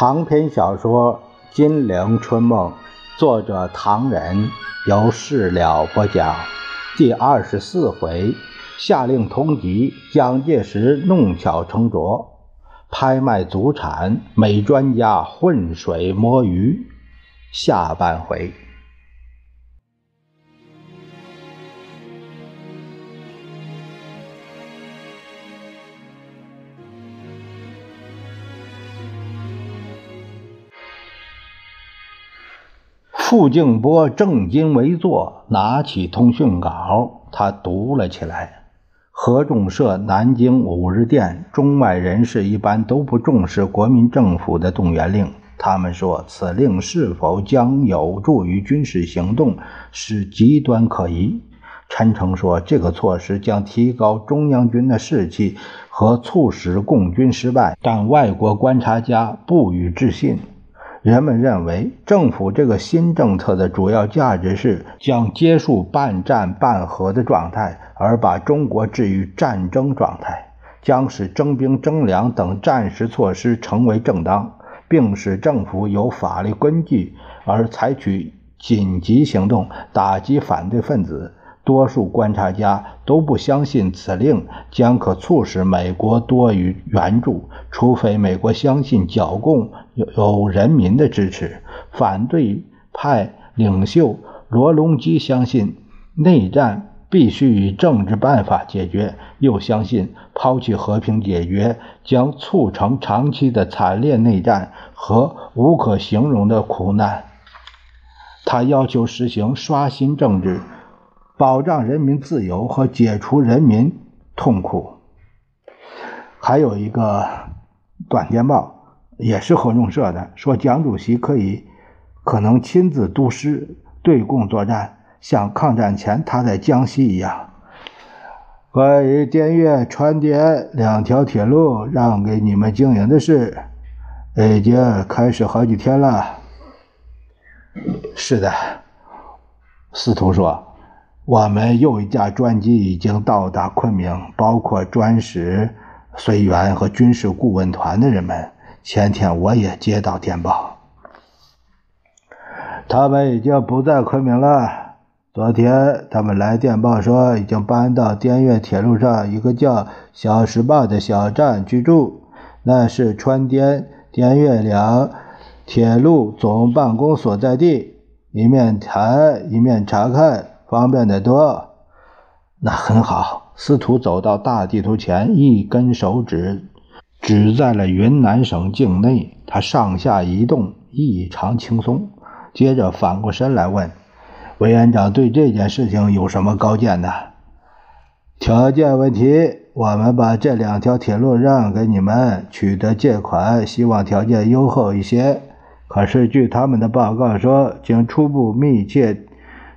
长篇小说《金陵春梦》，作者唐人，由事了播讲。第二十四回，下令通缉蒋介石，弄巧成拙，拍卖祖产，美专家浑水摸鱼。下半回。傅静波正襟危坐，拿起通讯稿，他读了起来：“合众社南京五日电，中外人士一般都不重视国民政府的动员令。他们说，此令是否将有助于军事行动，是极端可疑。陈诚说，这个措施将提高中央军的士气和促使共军失败，但外国观察家不予置信。”人们认为，政府这个新政策的主要价值是将结束半战半和的状态，而把中国置于战争状态，将使征兵征粮等战时措施成为正当，并使政府有法律根据而采取紧急行动打击反对分子。多数观察家都不相信此令将可促使美国多予援助，除非美国相信剿共有有人民的支持。反对派领袖罗隆基相信内战必须以政治办法解决，又相信抛弃和平解决将促成长期的惨烈内战和无可形容的苦难。他要求实行刷新政治。保障人民自由和解除人民痛苦。还有一个短电报，也是合众社的，说蒋主席可以可能亲自督师对共作战，像抗战前他在江西一样。关于滇越川滇两条铁路让给你们经营的事，已经开始好几天了。是的，司徒说。我们又一架专机已经到达昆明，包括专使、随员和军事顾问团的人们。前天我也接到电报，他们已经不在昆明了。昨天他们来电报说，已经搬到滇越铁路上一个叫小石坝的小站居住，那是川滇滇越两铁路总办公所在地。一面谈一面查看。方便的多，那很好。司徒走到大地图前，一根手指指在了云南省境内。他上下移动异常轻松。接着反过身来问：“委员长对这件事情有什么高见呢？”条件问题，我们把这两条铁路让给你们，取得借款，希望条件优厚一些。可是据他们的报告说，经初步密切。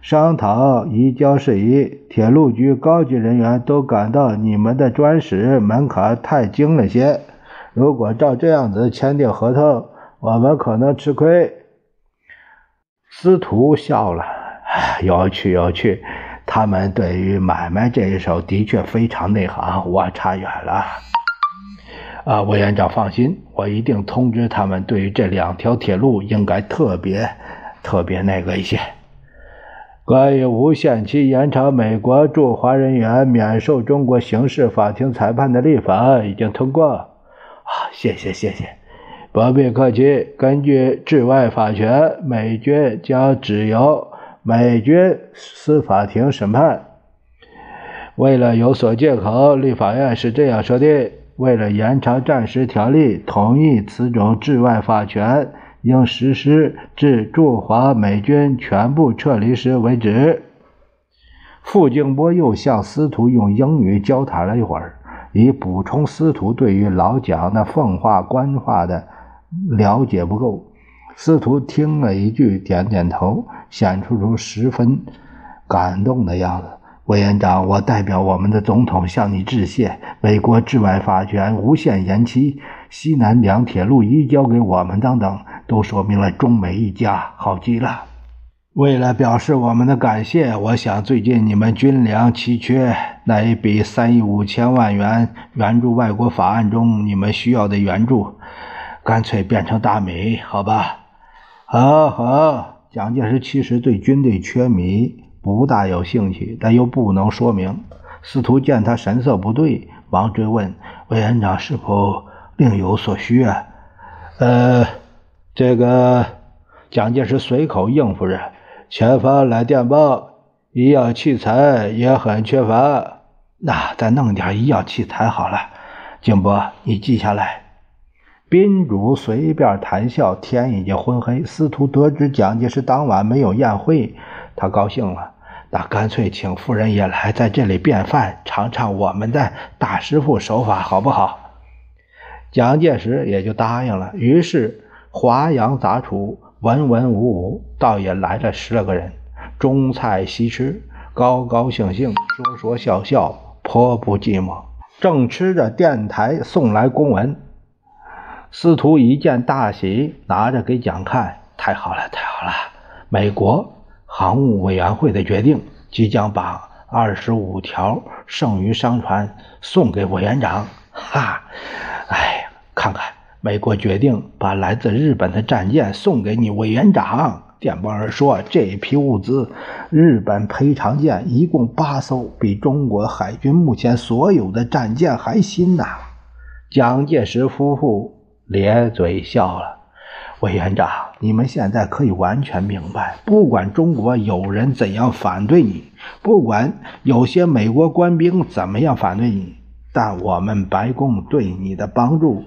商讨移交事宜，铁路局高级人员都感到你们的专使门槛太精了些。如果照这样子签订合同，我们可能吃亏。司徒笑了，有趣有趣。他们对于买卖这一手的确非常内行，我差远了。啊，委员长放心，我一定通知他们，对于这两条铁路应该特别特别那个一些。关于无限期延长美国驻华人员免受中国刑事法庭裁判的立法已经通过。啊，谢谢谢谢，不必客气。根据治外法权，美军将只由美军司法庭审判。为了有所借口，立法院是这样说的：为了延长战时条例，同意此种治外法权。应实施至驻华美军全部撤离时为止。傅静波又向司徒用英语交谈了一会儿，以补充司徒对于老蒋那奉化官话的了解不够。司徒听了一句，点点头，显出出十分感动的样子。委员长，我代表我们的总统向你致谢。美国治外法权无限延期，西南两铁路移交给我们等等。都说明了中美一家好极了。为了表示我们的感谢，我想最近你们军粮奇缺，那一笔三亿五千万元援助外国法案中，你们需要的援助，干脆变成大米，好吧？好好。蒋介石其实对军队缺米不大有兴趣，但又不能说明。司徒见他神色不对，忙追问：“委员长是否另有所需啊？”呃，这个蒋介石随口应付着：“前方来电报，医药器材也很缺乏。那再弄点医药器材好了。”景波，你记下来。宾主随便谈笑，天已经昏黑。司徒得知蒋介石当晚没有宴会，他高兴了。那干脆请夫人也来，在这里便饭，尝尝我们的大师傅手法，好不好？蒋介石也就答应了。于是华阳杂处，文文武武，倒也来了十来个人，中菜西吃，高高兴兴，说说笑笑，颇不寂寞。正吃着，电台送来公文，司徒一见大喜，拿着给蒋看，太好了，太好了！美国航务委员会的决定，即将把二十五条剩余商船送给委员长。哈，哎。看看，美国决定把来自日本的战舰送给你，委员长。电报上说，这批物资，日本赔偿舰一共八艘，比中国海军目前所有的战舰还新呐。蒋介石夫妇咧嘴笑了。委员长，你们现在可以完全明白，不管中国有人怎样反对你，不管有些美国官兵怎么样反对你，但我们白宫对你的帮助。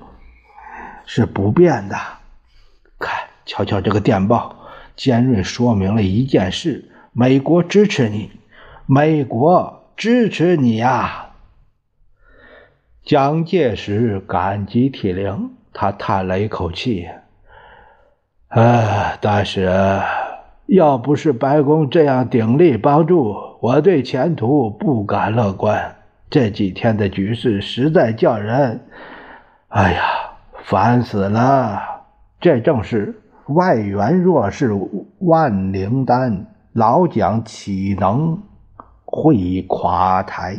是不变的。看，瞧瞧这个电报，尖锐说明了一件事：美国支持你，美国支持你呀！蒋介石感激涕零，他叹了一口气：“啊，但是要不是白宫这样鼎力帮助，我对前途不敢乐观。这几天的局势实在叫人……哎呀！”烦死了！这正是外援若是万灵丹，老蒋岂能会垮台？